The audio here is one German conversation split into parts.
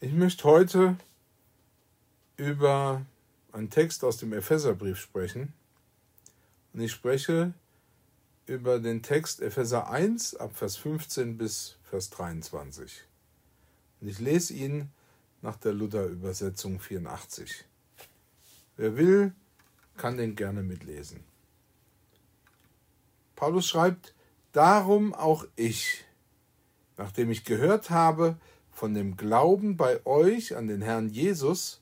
Ich möchte heute über einen Text aus dem Epheserbrief sprechen. Und ich spreche über den Text Epheser 1 ab Vers 15 bis Vers 23. Und ich lese ihn nach der Luther-Übersetzung 84. Wer will, kann den gerne mitlesen. Paulus schreibt, Darum auch ich, nachdem ich gehört habe von dem Glauben bei euch an den Herrn Jesus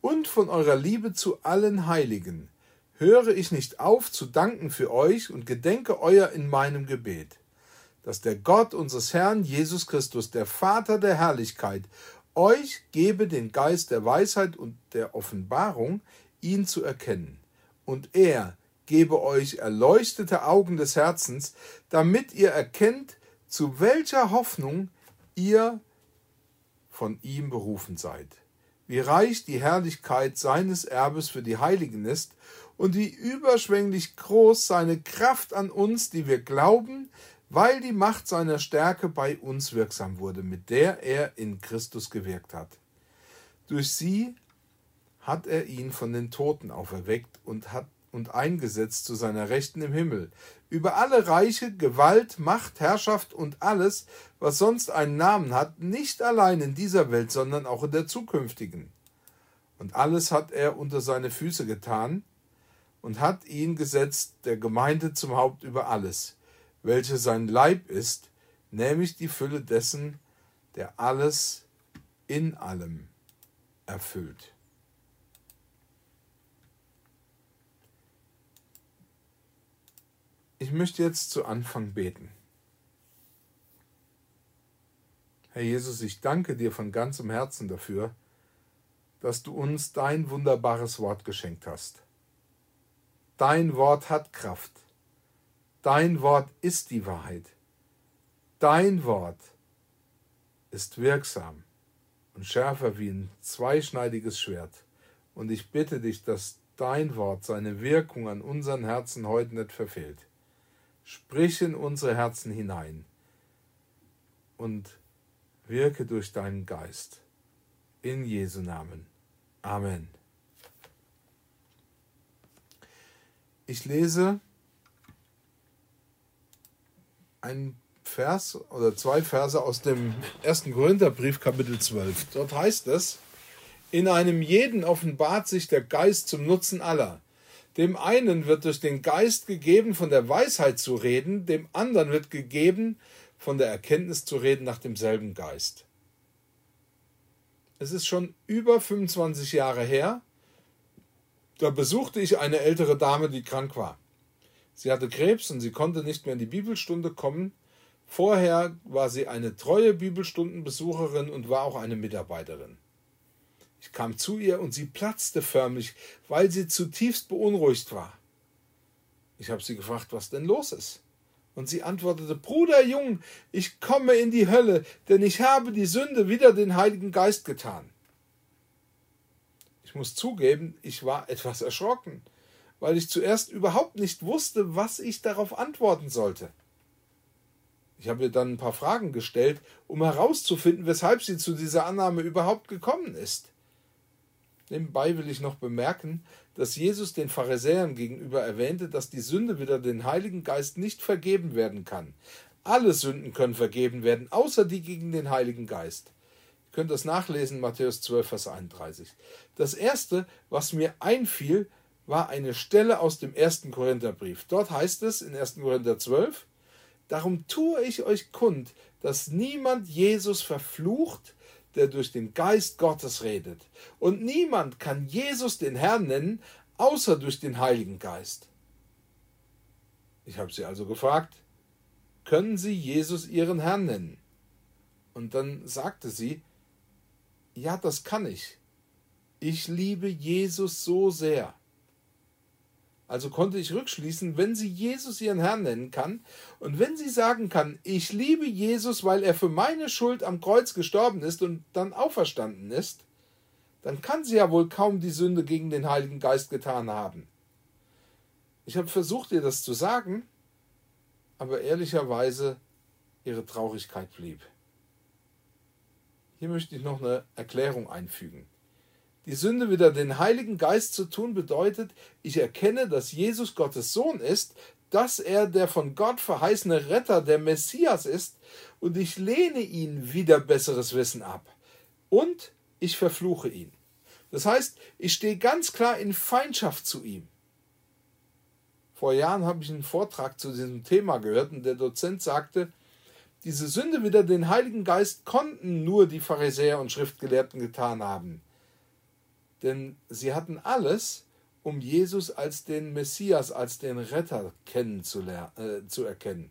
und von eurer Liebe zu allen Heiligen, höre ich nicht auf zu danken für euch und gedenke euer in meinem Gebet, dass der Gott unseres Herrn Jesus Christus, der Vater der Herrlichkeit, euch gebe den Geist der Weisheit und der Offenbarung, ihn zu erkennen, und er gebe euch erleuchtete Augen des Herzens, damit ihr erkennt, zu welcher Hoffnung ihr von ihm berufen seid, wie reich die Herrlichkeit seines Erbes für die Heiligen ist und wie überschwänglich groß seine Kraft an uns, die wir glauben, weil die Macht seiner Stärke bei uns wirksam wurde, mit der er in Christus gewirkt hat. Durch sie hat er ihn von den Toten auferweckt und hat und eingesetzt zu seiner Rechten im Himmel, über alle Reiche, Gewalt, Macht, Herrschaft und alles, was sonst einen Namen hat, nicht allein in dieser Welt, sondern auch in der zukünftigen. Und alles hat er unter seine Füße getan und hat ihn gesetzt, der Gemeinde zum Haupt über alles, welche sein Leib ist, nämlich die Fülle dessen, der alles in allem erfüllt. Ich möchte jetzt zu Anfang beten. Herr Jesus, ich danke dir von ganzem Herzen dafür, dass du uns dein wunderbares Wort geschenkt hast. Dein Wort hat Kraft. Dein Wort ist die Wahrheit. Dein Wort ist wirksam und schärfer wie ein zweischneidiges Schwert. Und ich bitte dich, dass dein Wort seine Wirkung an unseren Herzen heute nicht verfehlt. Sprich in unsere Herzen hinein und wirke durch deinen Geist. In Jesu Namen. Amen. Ich lese einen Vers oder zwei Verse aus dem ersten Korintherbrief, Kapitel 12. Dort heißt es, in einem jeden offenbart sich der Geist zum Nutzen aller. Dem einen wird durch den Geist gegeben, von der Weisheit zu reden, dem anderen wird gegeben, von der Erkenntnis zu reden nach demselben Geist. Es ist schon über 25 Jahre her, da besuchte ich eine ältere Dame, die krank war. Sie hatte Krebs und sie konnte nicht mehr in die Bibelstunde kommen. Vorher war sie eine treue Bibelstundenbesucherin und war auch eine Mitarbeiterin. Ich kam zu ihr und sie platzte förmlich, weil sie zutiefst beunruhigt war. Ich habe sie gefragt, was denn los ist. Und sie antwortete, Bruder Jung, ich komme in die Hölle, denn ich habe die Sünde wider den Heiligen Geist getan. Ich muss zugeben, ich war etwas erschrocken, weil ich zuerst überhaupt nicht wusste, was ich darauf antworten sollte. Ich habe ihr dann ein paar Fragen gestellt, um herauszufinden, weshalb sie zu dieser Annahme überhaupt gekommen ist. Nebenbei will ich noch bemerken, dass Jesus den Pharisäern gegenüber erwähnte, dass die Sünde wieder den Heiligen Geist nicht vergeben werden kann. Alle Sünden können vergeben werden, außer die gegen den Heiligen Geist. Ihr könnt das nachlesen, Matthäus 12, Vers 31. Das erste, was mir einfiel, war eine Stelle aus dem ersten Korintherbrief. Dort heißt es in 1. Korinther 12, Darum tue ich euch kund, dass niemand Jesus verflucht, der durch den Geist Gottes redet. Und niemand kann Jesus den Herrn nennen, außer durch den Heiligen Geist. Ich habe sie also gefragt, können Sie Jesus Ihren Herrn nennen? Und dann sagte sie, ja, das kann ich. Ich liebe Jesus so sehr. Also konnte ich rückschließen, wenn sie Jesus ihren Herrn nennen kann und wenn sie sagen kann, ich liebe Jesus, weil er für meine Schuld am Kreuz gestorben ist und dann auferstanden ist, dann kann sie ja wohl kaum die Sünde gegen den Heiligen Geist getan haben. Ich habe versucht, ihr das zu sagen, aber ehrlicherweise ihre Traurigkeit blieb. Hier möchte ich noch eine Erklärung einfügen. Die Sünde wieder den Heiligen Geist zu tun bedeutet, ich erkenne, dass Jesus Gottes Sohn ist, dass er der von Gott verheißene Retter, der Messias ist, und ich lehne ihn wieder besseres Wissen ab. Und ich verfluche ihn. Das heißt, ich stehe ganz klar in Feindschaft zu ihm. Vor Jahren habe ich einen Vortrag zu diesem Thema gehört und der Dozent sagte, diese Sünde wider den Heiligen Geist konnten nur die Pharisäer und Schriftgelehrten getan haben. Denn sie hatten alles, um Jesus als den Messias, als den Retter äh, zu erkennen.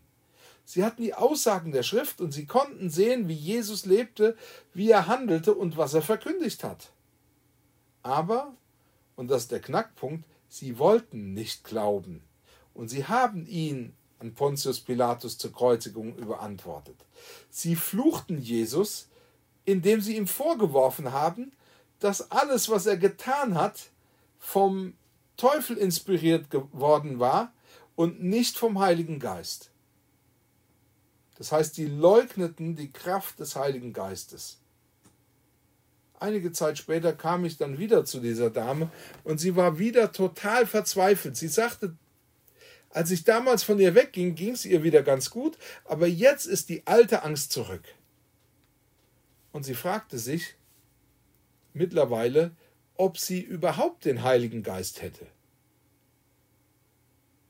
Sie hatten die Aussagen der Schrift und sie konnten sehen, wie Jesus lebte, wie er handelte und was er verkündigt hat. Aber, und das ist der Knackpunkt, sie wollten nicht glauben. Und sie haben ihn an Pontius Pilatus zur Kreuzigung überantwortet. Sie fluchten Jesus, indem sie ihm vorgeworfen haben, dass alles, was er getan hat, vom Teufel inspiriert geworden war und nicht vom Heiligen Geist. Das heißt, sie leugneten die Kraft des Heiligen Geistes. Einige Zeit später kam ich dann wieder zu dieser Dame und sie war wieder total verzweifelt. Sie sagte als ich damals von ihr wegging, ging es ihr wieder ganz gut, aber jetzt ist die alte Angst zurück. Und sie fragte sich mittlerweile, ob sie überhaupt den Heiligen Geist hätte.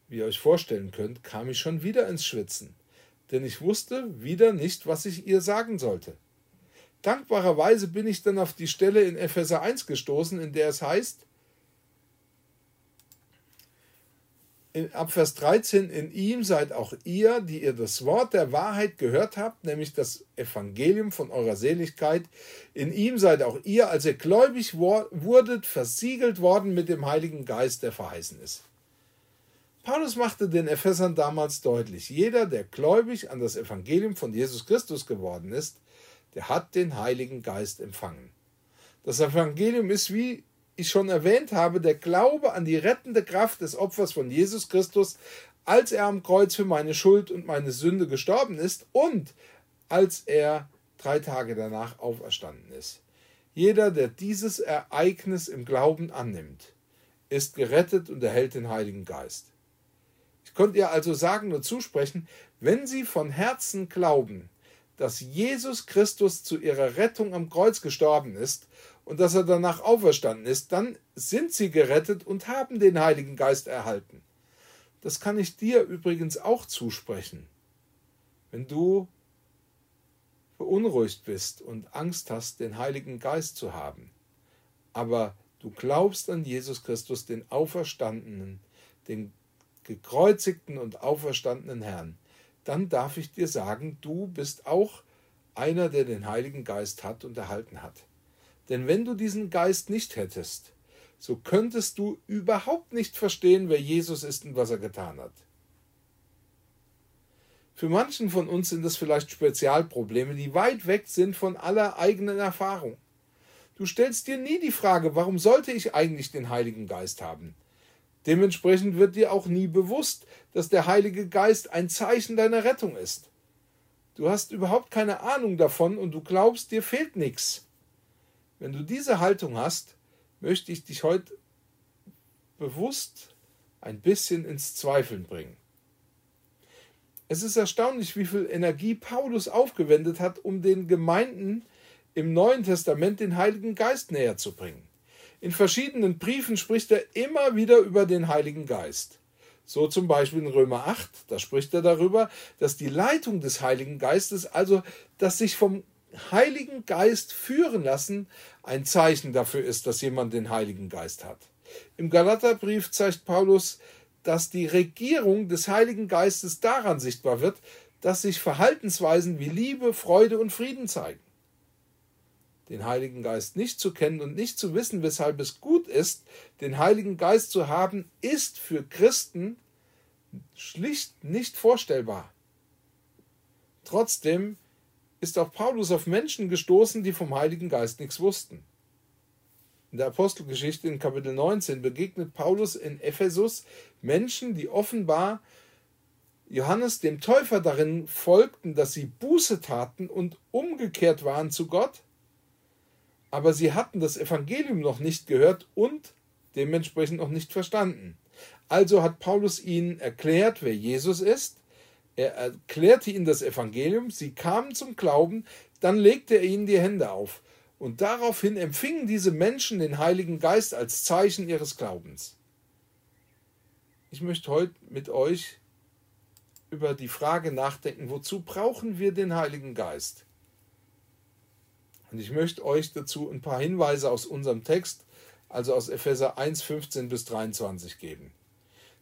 Wie ihr euch vorstellen könnt, kam ich schon wieder ins Schwitzen, denn ich wusste wieder nicht, was ich ihr sagen sollte. Dankbarerweise bin ich dann auf die Stelle in Epheser 1 gestoßen, in der es heißt, ab Vers 13, in ihm seid auch ihr, die ihr das Wort der Wahrheit gehört habt, nämlich das Evangelium von eurer Seligkeit. In ihm seid auch ihr, als ihr gläubig wurdet, versiegelt worden mit dem Heiligen Geist, der verheißen ist. Paulus machte den Ephesern damals deutlich, jeder, der gläubig an das Evangelium von Jesus Christus geworden ist, der hat den Heiligen Geist empfangen. Das Evangelium ist wie ich schon erwähnt habe, der Glaube an die rettende Kraft des Opfers von Jesus Christus, als er am Kreuz für meine Schuld und meine Sünde gestorben ist und als er drei Tage danach auferstanden ist. Jeder, der dieses Ereignis im Glauben annimmt, ist gerettet und erhält den Heiligen Geist. Ich konnte ihr also sagen und zusprechen, wenn Sie von Herzen glauben, dass Jesus Christus zu Ihrer Rettung am Kreuz gestorben ist und dass er danach auferstanden ist, dann sind sie gerettet und haben den Heiligen Geist erhalten. Das kann ich dir übrigens auch zusprechen. Wenn du beunruhigt bist und Angst hast, den Heiligen Geist zu haben, aber du glaubst an Jesus Christus, den Auferstandenen, den gekreuzigten und auferstandenen Herrn, dann darf ich dir sagen, du bist auch einer, der den Heiligen Geist hat und erhalten hat. Denn wenn du diesen Geist nicht hättest, so könntest du überhaupt nicht verstehen, wer Jesus ist und was er getan hat. Für manchen von uns sind das vielleicht Spezialprobleme, die weit weg sind von aller eigenen Erfahrung. Du stellst dir nie die Frage, warum sollte ich eigentlich den Heiligen Geist haben? Dementsprechend wird dir auch nie bewusst, dass der Heilige Geist ein Zeichen deiner Rettung ist. Du hast überhaupt keine Ahnung davon und du glaubst, dir fehlt nichts. Wenn du diese Haltung hast, möchte ich dich heute bewusst ein bisschen ins Zweifeln bringen. Es ist erstaunlich, wie viel Energie Paulus aufgewendet hat, um den Gemeinden im Neuen Testament den Heiligen Geist näher zu bringen. In verschiedenen Briefen spricht er immer wieder über den Heiligen Geist. So zum Beispiel in Römer 8, da spricht er darüber, dass die Leitung des Heiligen Geistes, also das sich vom Heiligen Geist führen lassen, ein Zeichen dafür ist, dass jemand den Heiligen Geist hat. Im Galaterbrief zeigt Paulus, dass die Regierung des Heiligen Geistes daran sichtbar wird, dass sich Verhaltensweisen wie Liebe, Freude und Frieden zeigen. Den Heiligen Geist nicht zu kennen und nicht zu wissen, weshalb es gut ist, den Heiligen Geist zu haben, ist für Christen schlicht nicht vorstellbar. Trotzdem ist auch Paulus auf Menschen gestoßen, die vom Heiligen Geist nichts wussten. In der Apostelgeschichte in Kapitel 19 begegnet Paulus in Ephesus Menschen, die offenbar Johannes dem Täufer darin folgten, dass sie Buße taten und umgekehrt waren zu Gott, aber sie hatten das Evangelium noch nicht gehört und dementsprechend noch nicht verstanden. Also hat Paulus ihnen erklärt, wer Jesus ist, er erklärte ihnen das Evangelium, sie kamen zum Glauben, dann legte er ihnen die Hände auf. Und daraufhin empfingen diese Menschen den Heiligen Geist als Zeichen ihres Glaubens. Ich möchte heute mit euch über die Frage nachdenken, wozu brauchen wir den Heiligen Geist? Und ich möchte euch dazu ein paar Hinweise aus unserem Text, also aus Epheser 1, 15 bis 23 geben.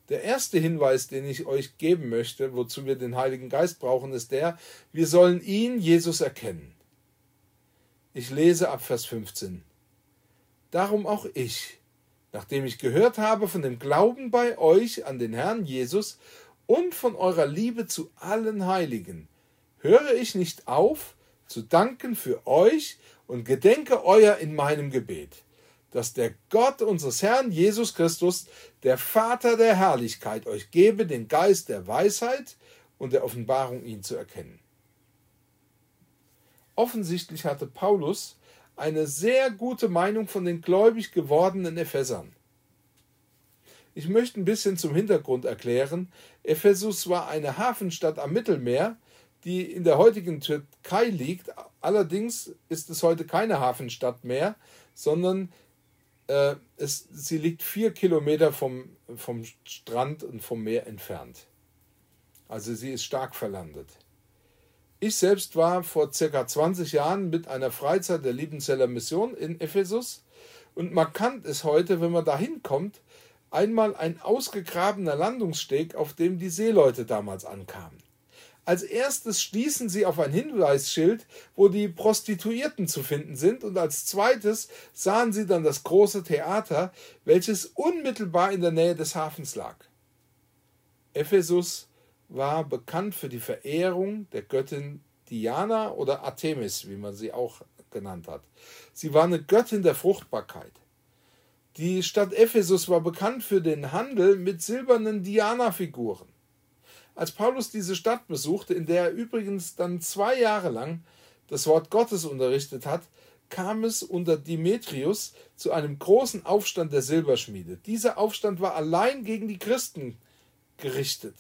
Der erste Hinweis, den ich euch geben möchte, wozu wir den Heiligen Geist brauchen, ist der, wir sollen ihn, Jesus, erkennen. Ich lese ab Vers 15. Darum auch ich, nachdem ich gehört habe von dem Glauben bei euch an den Herrn Jesus und von eurer Liebe zu allen Heiligen, höre ich nicht auf, zu danken für euch und gedenke euer in meinem Gebet, dass der Gott unseres Herrn Jesus Christus, der Vater der Herrlichkeit, euch gebe den Geist der Weisheit und der Offenbarung, ihn zu erkennen. Offensichtlich hatte Paulus eine sehr gute Meinung von den gläubig gewordenen Ephesern. Ich möchte ein bisschen zum Hintergrund erklären. Ephesus war eine Hafenstadt am Mittelmeer, die in der heutigen Türkei liegt. Allerdings ist es heute keine Hafenstadt mehr, sondern äh, es, sie liegt vier Kilometer vom, vom Strand und vom Meer entfernt. Also sie ist stark verlandet. Ich selbst war vor circa 20 Jahren mit einer Freizeit der Liebenzeller Mission in Ephesus und markant ist heute, wenn man da hinkommt, einmal ein ausgegrabener Landungssteg, auf dem die Seeleute damals ankamen. Als erstes stießen sie auf ein Hinweisschild, wo die Prostituierten zu finden sind, und als zweites sahen sie dann das große Theater, welches unmittelbar in der Nähe des Hafens lag. Ephesus war bekannt für die Verehrung der Göttin Diana oder Artemis, wie man sie auch genannt hat. Sie war eine Göttin der Fruchtbarkeit. Die Stadt Ephesus war bekannt für den Handel mit silbernen Diana-Figuren. Als Paulus diese Stadt besuchte, in der er übrigens dann zwei Jahre lang das Wort Gottes unterrichtet hat, kam es unter Demetrius zu einem großen Aufstand der Silberschmiede. Dieser Aufstand war allein gegen die Christen gerichtet.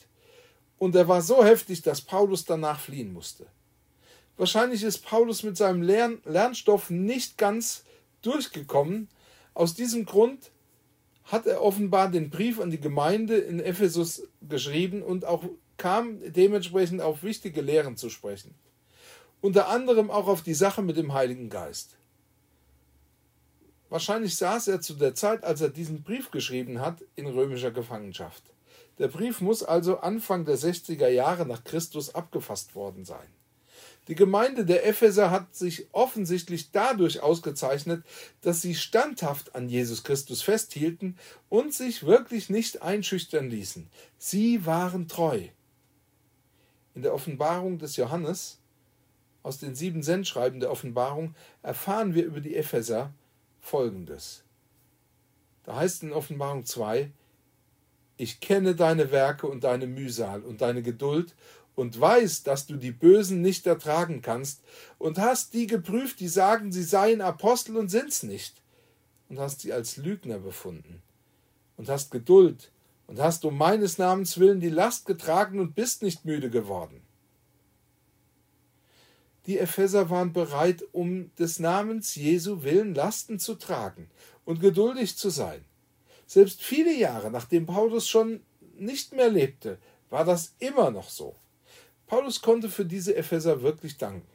Und er war so heftig, dass Paulus danach fliehen musste. Wahrscheinlich ist Paulus mit seinem Lern Lernstoff nicht ganz durchgekommen. Aus diesem Grund hat er offenbar den Brief an die Gemeinde in Ephesus geschrieben und auch kam dementsprechend auf wichtige Lehren zu sprechen. Unter anderem auch auf die Sache mit dem Heiligen Geist. Wahrscheinlich saß er zu der Zeit, als er diesen Brief geschrieben hat, in römischer Gefangenschaft. Der Brief muss also Anfang der 60er Jahre nach Christus abgefasst worden sein. Die Gemeinde der Epheser hat sich offensichtlich dadurch ausgezeichnet, dass sie standhaft an Jesus Christus festhielten und sich wirklich nicht einschüchtern ließen. Sie waren treu. In der Offenbarung des Johannes, aus den sieben Sendschreiben der Offenbarung, erfahren wir über die Epheser Folgendes. Da heißt in Offenbarung 2, ich kenne deine Werke und deine Mühsal und deine Geduld und weiß, dass du die Bösen nicht ertragen kannst und hast die geprüft, die sagen, sie seien Apostel und sind's nicht und hast sie als Lügner befunden und hast Geduld und hast um meines Namens willen die Last getragen und bist nicht müde geworden. Die Epheser waren bereit, um des Namens Jesu willen Lasten zu tragen und geduldig zu sein. Selbst viele Jahre nachdem Paulus schon nicht mehr lebte, war das immer noch so. Paulus konnte für diese Epheser wirklich danken.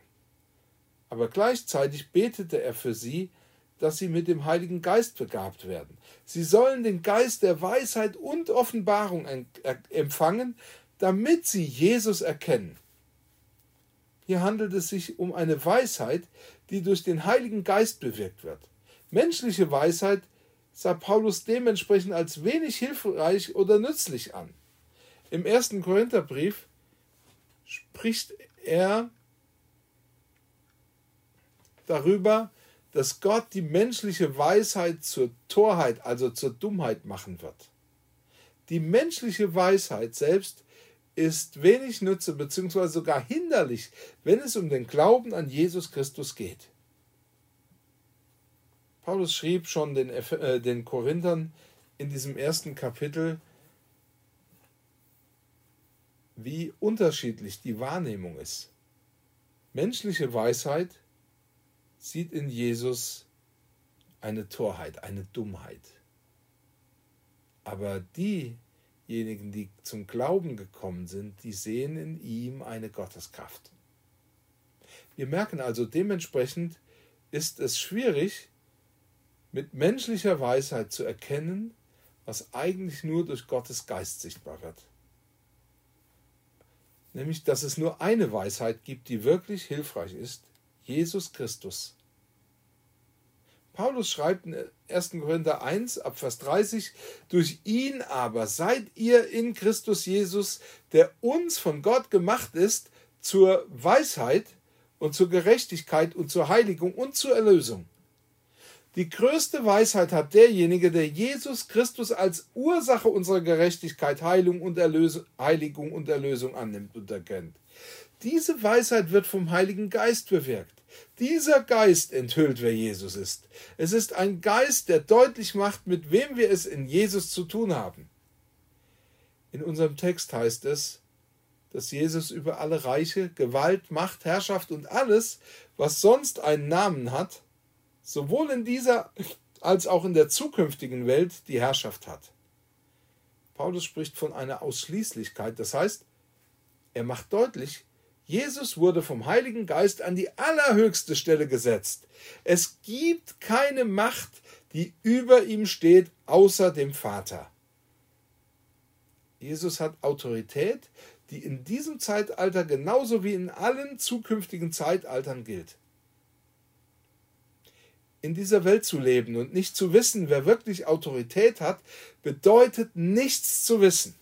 Aber gleichzeitig betete er für sie, dass sie mit dem Heiligen Geist begabt werden. Sie sollen den Geist der Weisheit und Offenbarung empfangen, damit sie Jesus erkennen. Hier handelt es sich um eine Weisheit, die durch den Heiligen Geist bewirkt wird. Menschliche Weisheit sah Paulus dementsprechend als wenig hilfreich oder nützlich an. Im ersten Korintherbrief spricht er darüber, dass Gott die menschliche Weisheit zur Torheit, also zur Dummheit machen wird. Die menschliche Weisheit selbst ist wenig Nutze bzw. sogar hinderlich, wenn es um den Glauben an Jesus Christus geht. Paulus schrieb schon den, äh, den Korinthern in diesem ersten Kapitel, wie unterschiedlich die Wahrnehmung ist. Menschliche Weisheit sieht in Jesus eine Torheit, eine Dummheit. Aber diejenigen, die zum Glauben gekommen sind, die sehen in ihm eine Gotteskraft. Wir merken also dementsprechend, ist es schwierig, mit menschlicher Weisheit zu erkennen, was eigentlich nur durch Gottes Geist sichtbar wird. Nämlich, dass es nur eine Weisheit gibt, die wirklich hilfreich ist, Jesus Christus. Paulus schreibt in 1. Korinther 1 ab Vers 30, durch ihn aber seid ihr in Christus Jesus, der uns von Gott gemacht ist, zur Weisheit und zur Gerechtigkeit und zur Heiligung und zur Erlösung. Die größte Weisheit hat derjenige, der Jesus Christus als Ursache unserer Gerechtigkeit, Heilung und Erlösung, Heiligung und Erlösung annimmt und erkennt. Diese Weisheit wird vom Heiligen Geist bewirkt. Dieser Geist enthüllt, wer Jesus ist. Es ist ein Geist, der deutlich macht, mit wem wir es in Jesus zu tun haben. In unserem Text heißt es, dass Jesus über alle Reiche, Gewalt, Macht, Herrschaft und alles, was sonst einen Namen hat, sowohl in dieser als auch in der zukünftigen Welt die Herrschaft hat. Paulus spricht von einer Ausschließlichkeit, das heißt, er macht deutlich, Jesus wurde vom Heiligen Geist an die allerhöchste Stelle gesetzt. Es gibt keine Macht, die über ihm steht, außer dem Vater. Jesus hat Autorität, die in diesem Zeitalter genauso wie in allen zukünftigen Zeitaltern gilt in dieser Welt zu leben und nicht zu wissen, wer wirklich Autorität hat, bedeutet nichts zu wissen.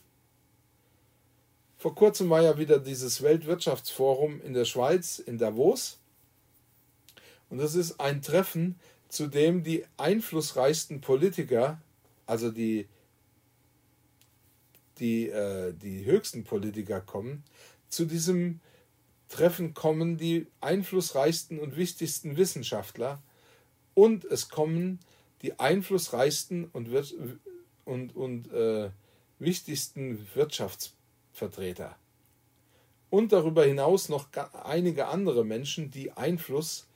Vor kurzem war ja wieder dieses Weltwirtschaftsforum in der Schweiz, in Davos. Und das ist ein Treffen, zu dem die einflussreichsten Politiker, also die, die, äh, die höchsten Politiker kommen. Zu diesem Treffen kommen die einflussreichsten und wichtigsten Wissenschaftler und es kommen die einflussreichsten und, und, und äh, wichtigsten Wirtschaftsvertreter. Und darüber hinaus noch einige andere Menschen, die Einfluss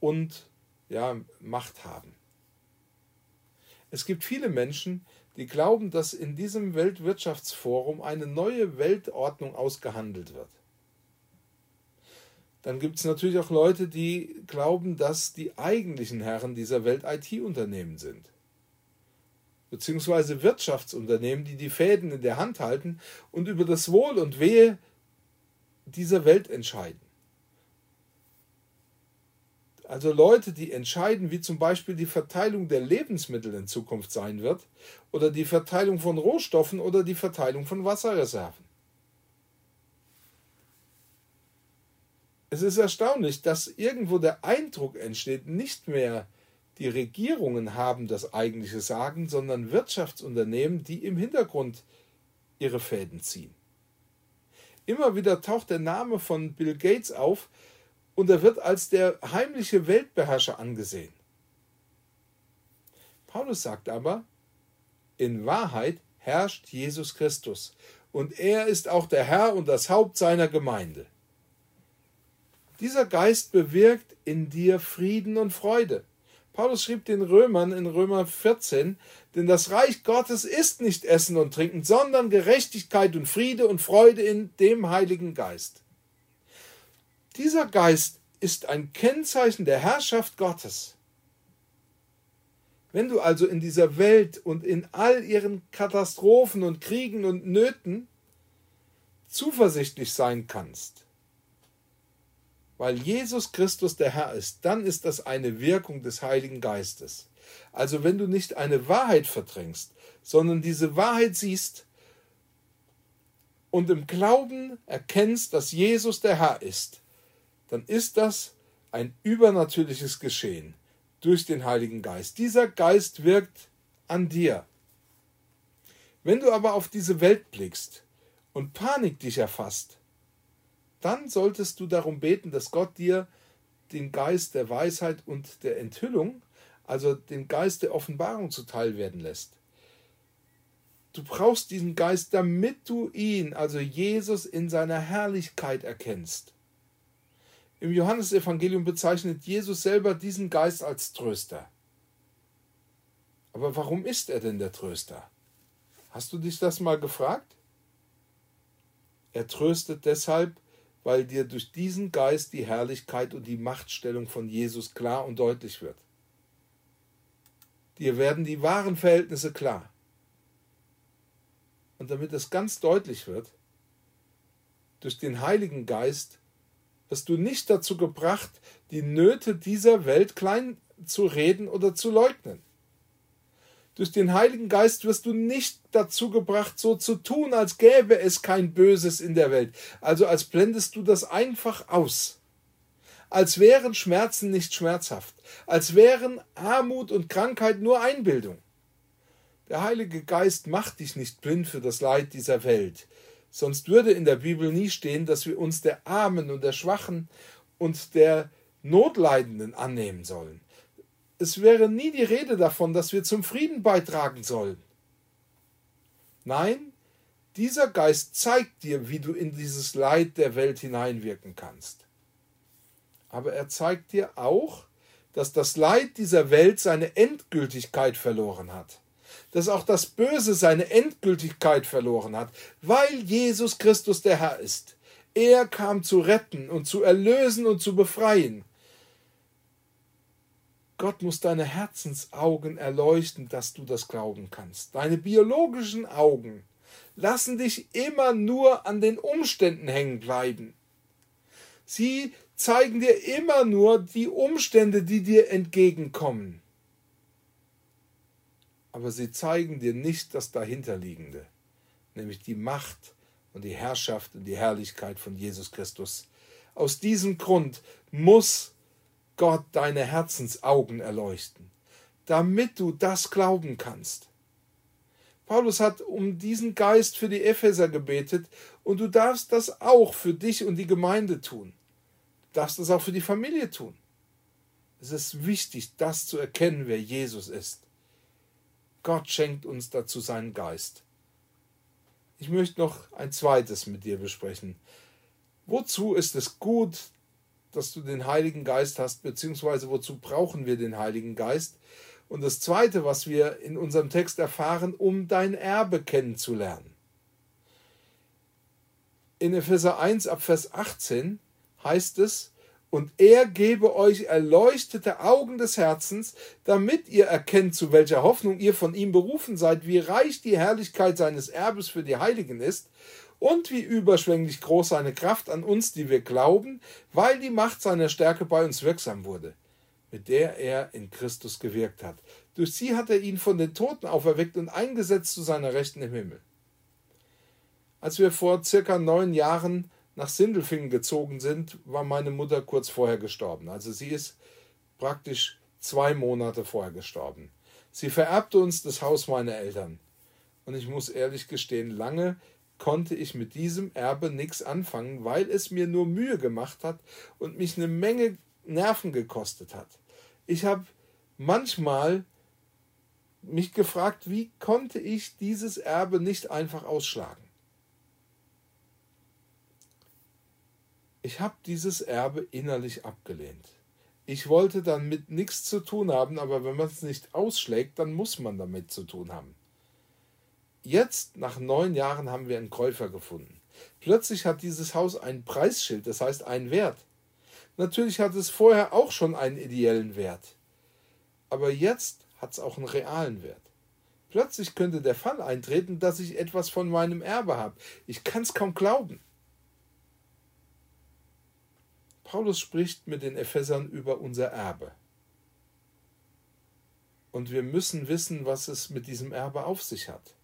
und ja, Macht haben. Es gibt viele Menschen, die glauben, dass in diesem Weltwirtschaftsforum eine neue Weltordnung ausgehandelt wird. Dann gibt es natürlich auch Leute, die glauben, dass die eigentlichen Herren dieser Welt IT-Unternehmen sind. Beziehungsweise Wirtschaftsunternehmen, die die Fäden in der Hand halten und über das Wohl und Wehe dieser Welt entscheiden. Also Leute, die entscheiden, wie zum Beispiel die Verteilung der Lebensmittel in Zukunft sein wird, oder die Verteilung von Rohstoffen oder die Verteilung von Wasserreserven. Es ist erstaunlich, dass irgendwo der Eindruck entsteht, nicht mehr die Regierungen haben das eigentliche Sagen, sondern Wirtschaftsunternehmen, die im Hintergrund ihre Fäden ziehen. Immer wieder taucht der Name von Bill Gates auf und er wird als der heimliche Weltbeherrscher angesehen. Paulus sagt aber, in Wahrheit herrscht Jesus Christus und er ist auch der Herr und das Haupt seiner Gemeinde. Dieser Geist bewirkt in dir Frieden und Freude. Paulus schrieb den Römern in Römer 14, denn das Reich Gottes ist nicht Essen und Trinken, sondern Gerechtigkeit und Friede und Freude in dem Heiligen Geist. Dieser Geist ist ein Kennzeichen der Herrschaft Gottes. Wenn du also in dieser Welt und in all ihren Katastrophen und Kriegen und Nöten zuversichtlich sein kannst, weil Jesus Christus der Herr ist, dann ist das eine Wirkung des Heiligen Geistes. Also wenn du nicht eine Wahrheit verdrängst, sondern diese Wahrheit siehst und im Glauben erkennst, dass Jesus der Herr ist, dann ist das ein übernatürliches Geschehen durch den Heiligen Geist. Dieser Geist wirkt an dir. Wenn du aber auf diese Welt blickst und Panik dich erfasst, dann solltest du darum beten, dass Gott dir den Geist der Weisheit und der Enthüllung, also den Geist der Offenbarung zuteil werden lässt. Du brauchst diesen Geist, damit du ihn, also Jesus, in seiner Herrlichkeit erkennst. Im Johannesevangelium bezeichnet Jesus selber diesen Geist als Tröster. Aber warum ist er denn der Tröster? Hast du dich das mal gefragt? Er tröstet deshalb, weil dir durch diesen Geist die Herrlichkeit und die Machtstellung von Jesus klar und deutlich wird. Dir werden die wahren Verhältnisse klar. Und damit es ganz deutlich wird, durch den Heiligen Geist wirst du nicht dazu gebracht, die Nöte dieser Welt klein zu reden oder zu leugnen. Durch den Heiligen Geist wirst du nicht dazu gebracht, so zu tun, als gäbe es kein Böses in der Welt. Also als blendest du das einfach aus. Als wären Schmerzen nicht schmerzhaft. Als wären Armut und Krankheit nur Einbildung. Der Heilige Geist macht dich nicht blind für das Leid dieser Welt. Sonst würde in der Bibel nie stehen, dass wir uns der Armen und der Schwachen und der Notleidenden annehmen sollen. Es wäre nie die Rede davon, dass wir zum Frieden beitragen sollen. Nein, dieser Geist zeigt dir, wie du in dieses Leid der Welt hineinwirken kannst. Aber er zeigt dir auch, dass das Leid dieser Welt seine Endgültigkeit verloren hat. Dass auch das Böse seine Endgültigkeit verloren hat, weil Jesus Christus der Herr ist. Er kam zu retten und zu erlösen und zu befreien. Gott muss deine Herzensaugen erleuchten, dass du das glauben kannst. Deine biologischen Augen lassen dich immer nur an den Umständen hängen bleiben. Sie zeigen dir immer nur die Umstände, die dir entgegenkommen. Aber sie zeigen dir nicht das dahinterliegende, nämlich die Macht und die Herrschaft und die Herrlichkeit von Jesus Christus. Aus diesem Grund muss Gott deine Herzensaugen erleuchten, damit du das glauben kannst. Paulus hat um diesen Geist für die Epheser gebetet und du darfst das auch für dich und die Gemeinde tun. Du darfst das auch für die Familie tun. Es ist wichtig, das zu erkennen, wer Jesus ist. Gott schenkt uns dazu seinen Geist. Ich möchte noch ein zweites mit dir besprechen. Wozu ist es gut, dass du den Heiligen Geist hast, beziehungsweise wozu brauchen wir den Heiligen Geist? Und das Zweite, was wir in unserem Text erfahren, um dein Erbe kennenzulernen. In Epheser 1 ab Vers 18 heißt es, und er gebe euch erleuchtete Augen des Herzens, damit ihr erkennt, zu welcher Hoffnung ihr von ihm berufen seid, wie reich die Herrlichkeit seines Erbes für die Heiligen ist, und wie überschwänglich groß seine Kraft an uns, die wir glauben, weil die Macht seiner Stärke bei uns wirksam wurde, mit der er in Christus gewirkt hat. Durch sie hat er ihn von den Toten auferweckt und eingesetzt zu seiner Rechten im Himmel. Als wir vor circa neun Jahren nach Sindelfingen gezogen sind, war meine Mutter kurz vorher gestorben. Also sie ist praktisch zwei Monate vorher gestorben. Sie vererbte uns das Haus meiner Eltern. Und ich muss ehrlich gestehen, lange konnte ich mit diesem Erbe nichts anfangen, weil es mir nur Mühe gemacht hat und mich eine Menge Nerven gekostet hat. Ich habe manchmal mich gefragt, wie konnte ich dieses Erbe nicht einfach ausschlagen? Ich habe dieses Erbe innerlich abgelehnt. Ich wollte damit nichts zu tun haben, aber wenn man es nicht ausschlägt, dann muss man damit zu tun haben. Jetzt, nach neun Jahren, haben wir einen Käufer gefunden. Plötzlich hat dieses Haus ein Preisschild, das heißt einen Wert. Natürlich hat es vorher auch schon einen ideellen Wert. Aber jetzt hat es auch einen realen Wert. Plötzlich könnte der Fall eintreten, dass ich etwas von meinem Erbe habe. Ich kann es kaum glauben. Paulus spricht mit den Ephesern über unser Erbe. Und wir müssen wissen, was es mit diesem Erbe auf sich hat.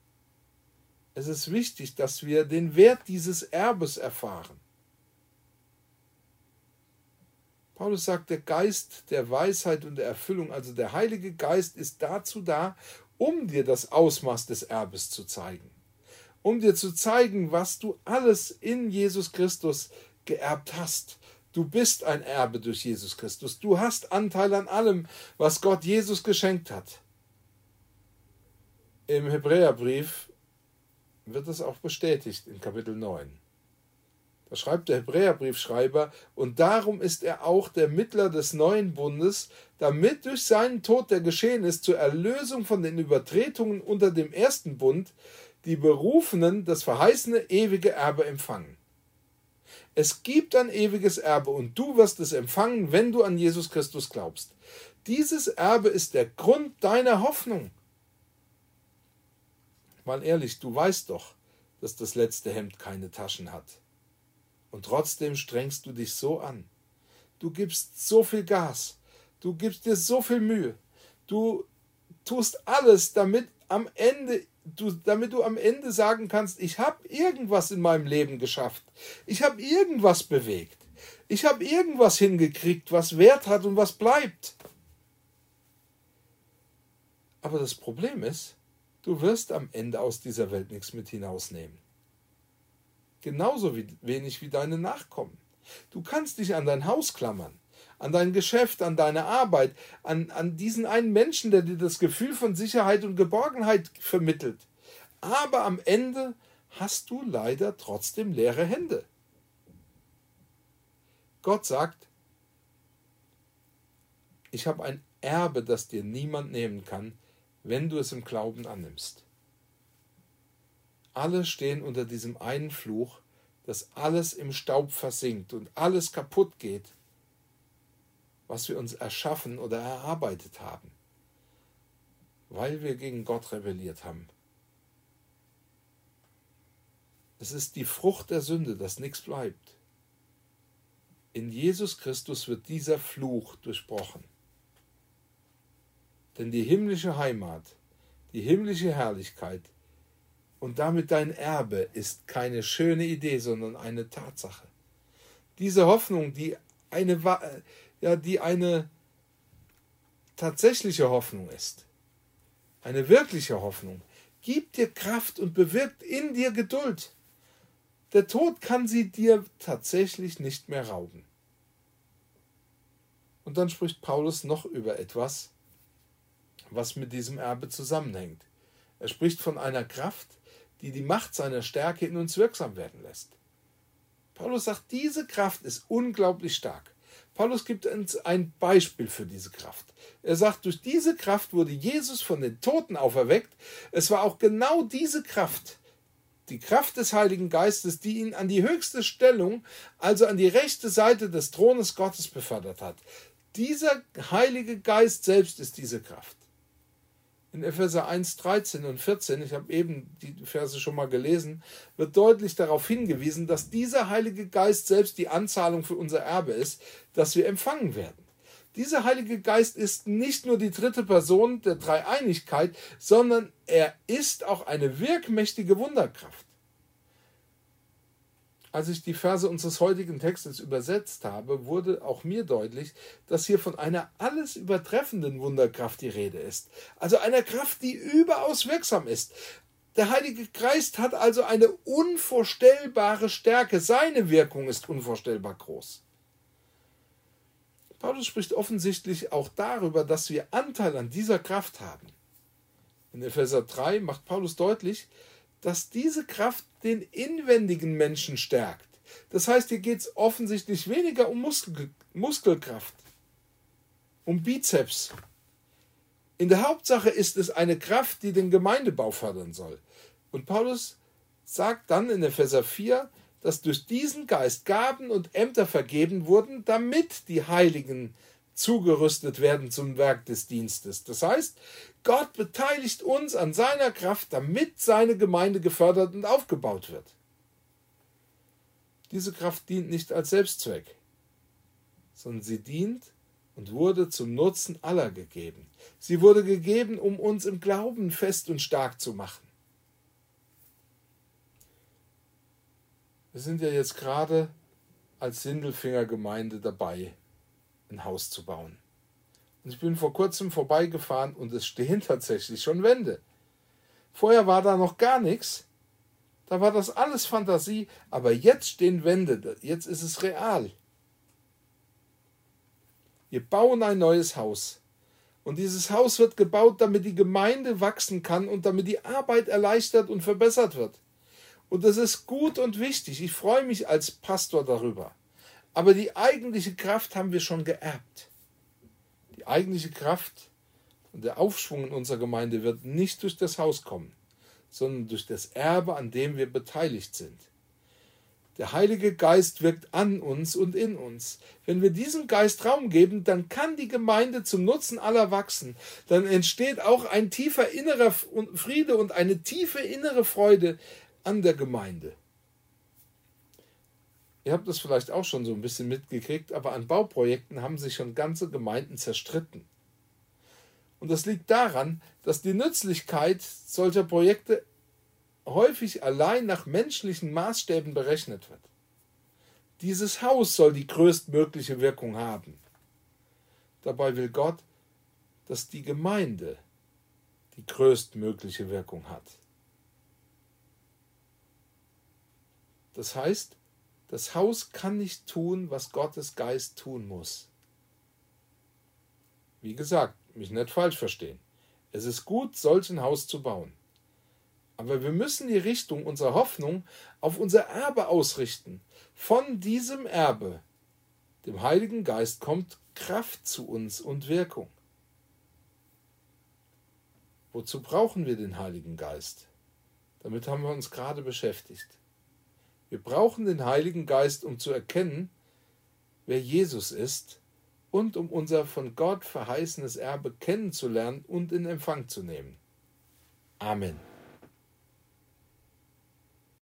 Es ist wichtig, dass wir den Wert dieses Erbes erfahren. Paulus sagt, der Geist der Weisheit und der Erfüllung, also der Heilige Geist, ist dazu da, um dir das Ausmaß des Erbes zu zeigen. um dir zu zeigen, was du alles in Jesus Christus geerbt hast. Du bist ein Erbe durch Jesus Christus. Du hast Anteil an allem, was Gott Jesus geschenkt hat. Im Hebräerbrief wird es auch bestätigt in Kapitel 9. Da schreibt der Hebräerbriefschreiber, und darum ist er auch der Mittler des neuen Bundes, damit durch seinen Tod, der geschehen ist, zur Erlösung von den Übertretungen unter dem ersten Bund, die Berufenen das verheißene ewige Erbe empfangen. Es gibt ein ewiges Erbe und du wirst es empfangen, wenn du an Jesus Christus glaubst. Dieses Erbe ist der Grund deiner Hoffnung. Mal ehrlich, du weißt doch, dass das letzte Hemd keine Taschen hat. Und trotzdem strengst du dich so an. Du gibst so viel Gas. Du gibst dir so viel Mühe. Du tust alles, damit am Ende du, damit du am Ende sagen kannst, ich habe irgendwas in meinem Leben geschafft. Ich habe irgendwas bewegt. Ich habe irgendwas hingekriegt, was Wert hat und was bleibt. Aber das Problem ist, du wirst am Ende aus dieser Welt nichts mit hinausnehmen. Genauso wenig wie deine Nachkommen. Du kannst dich an dein Haus klammern an dein Geschäft, an deine Arbeit, an, an diesen einen Menschen, der dir das Gefühl von Sicherheit und Geborgenheit vermittelt. Aber am Ende hast du leider trotzdem leere Hände. Gott sagt, ich habe ein Erbe, das dir niemand nehmen kann, wenn du es im Glauben annimmst. Alle stehen unter diesem einen Fluch, dass alles im Staub versinkt und alles kaputt geht, was wir uns erschaffen oder erarbeitet haben, weil wir gegen Gott rebelliert haben. Es ist die Frucht der Sünde, dass nichts bleibt. In Jesus Christus wird dieser Fluch durchbrochen. Denn die himmlische Heimat, die himmlische Herrlichkeit und damit dein Erbe ist keine schöne Idee, sondern eine Tatsache. Diese Hoffnung, die eine, ja, die eine tatsächliche Hoffnung ist, eine wirkliche Hoffnung, gibt dir Kraft und bewirkt in dir Geduld. Der Tod kann sie dir tatsächlich nicht mehr rauben. Und dann spricht Paulus noch über etwas, was mit diesem Erbe zusammenhängt. Er spricht von einer Kraft, die die Macht seiner Stärke in uns wirksam werden lässt. Paulus sagt, diese Kraft ist unglaublich stark. Paulus gibt uns ein Beispiel für diese Kraft. Er sagt, durch diese Kraft wurde Jesus von den Toten auferweckt. Es war auch genau diese Kraft, die Kraft des Heiligen Geistes, die ihn an die höchste Stellung, also an die rechte Seite des Thrones Gottes befördert hat. Dieser Heilige Geist selbst ist diese Kraft in Epheser 1, 13 und 14, ich habe eben die Verse schon mal gelesen, wird deutlich darauf hingewiesen, dass dieser Heilige Geist selbst die Anzahlung für unser Erbe ist, das wir empfangen werden. Dieser Heilige Geist ist nicht nur die dritte Person der Dreieinigkeit, sondern er ist auch eine wirkmächtige Wunderkraft. Als ich die Verse unseres heutigen Textes übersetzt habe, wurde auch mir deutlich, dass hier von einer alles übertreffenden Wunderkraft die Rede ist. Also einer Kraft, die überaus wirksam ist. Der Heilige Geist hat also eine unvorstellbare Stärke. Seine Wirkung ist unvorstellbar groß. Paulus spricht offensichtlich auch darüber, dass wir Anteil an dieser Kraft haben. In Epheser 3 macht Paulus deutlich, dass diese Kraft den inwendigen Menschen stärkt. Das heißt, hier geht es offensichtlich weniger um Muskel, Muskelkraft, um Bizeps. In der Hauptsache ist es eine Kraft, die den Gemeindebau fördern soll. Und Paulus sagt dann in Epheser 4, dass durch diesen Geist Gaben und Ämter vergeben wurden, damit die Heiligen zugerüstet werden zum Werk des Dienstes. Das heißt, Gott beteiligt uns an seiner Kraft, damit seine Gemeinde gefördert und aufgebaut wird. Diese Kraft dient nicht als Selbstzweck, sondern sie dient und wurde zum Nutzen aller gegeben. Sie wurde gegeben, um uns im Glauben fest und stark zu machen. Wir sind ja jetzt gerade als Sindelfinger Gemeinde dabei, ein Haus zu bauen. Und ich bin vor kurzem vorbeigefahren und es stehen tatsächlich schon Wände. Vorher war da noch gar nichts Da war das alles Fantasie, aber jetzt stehen Wände, jetzt ist es real. Wir bauen ein neues Haus. Und dieses Haus wird gebaut, damit die Gemeinde wachsen kann und damit die Arbeit erleichtert und verbessert wird. Und das ist gut und wichtig. Ich freue mich als Pastor darüber. Aber die eigentliche Kraft haben wir schon geerbt. Die eigentliche Kraft und der Aufschwung in unserer Gemeinde wird nicht durch das Haus kommen, sondern durch das Erbe, an dem wir beteiligt sind. Der Heilige Geist wirkt an uns und in uns. Wenn wir diesem Geist Raum geben, dann kann die Gemeinde zum Nutzen aller wachsen. Dann entsteht auch ein tiefer innerer Friede und eine tiefe innere Freude an der Gemeinde. Ihr habt das vielleicht auch schon so ein bisschen mitgekriegt, aber an Bauprojekten haben sich schon ganze Gemeinden zerstritten. Und das liegt daran, dass die Nützlichkeit solcher Projekte häufig allein nach menschlichen Maßstäben berechnet wird. Dieses Haus soll die größtmögliche Wirkung haben. Dabei will Gott, dass die Gemeinde die größtmögliche Wirkung hat. Das heißt, das Haus kann nicht tun, was Gottes Geist tun muss. Wie gesagt, mich nicht falsch verstehen. Es ist gut, solch ein Haus zu bauen. Aber wir müssen die Richtung unserer Hoffnung auf unser Erbe ausrichten. Von diesem Erbe, dem Heiligen Geist, kommt Kraft zu uns und Wirkung. Wozu brauchen wir den Heiligen Geist? Damit haben wir uns gerade beschäftigt. Wir brauchen den Heiligen Geist, um zu erkennen, wer Jesus ist und um unser von Gott verheißenes Erbe kennenzulernen und in Empfang zu nehmen. Amen.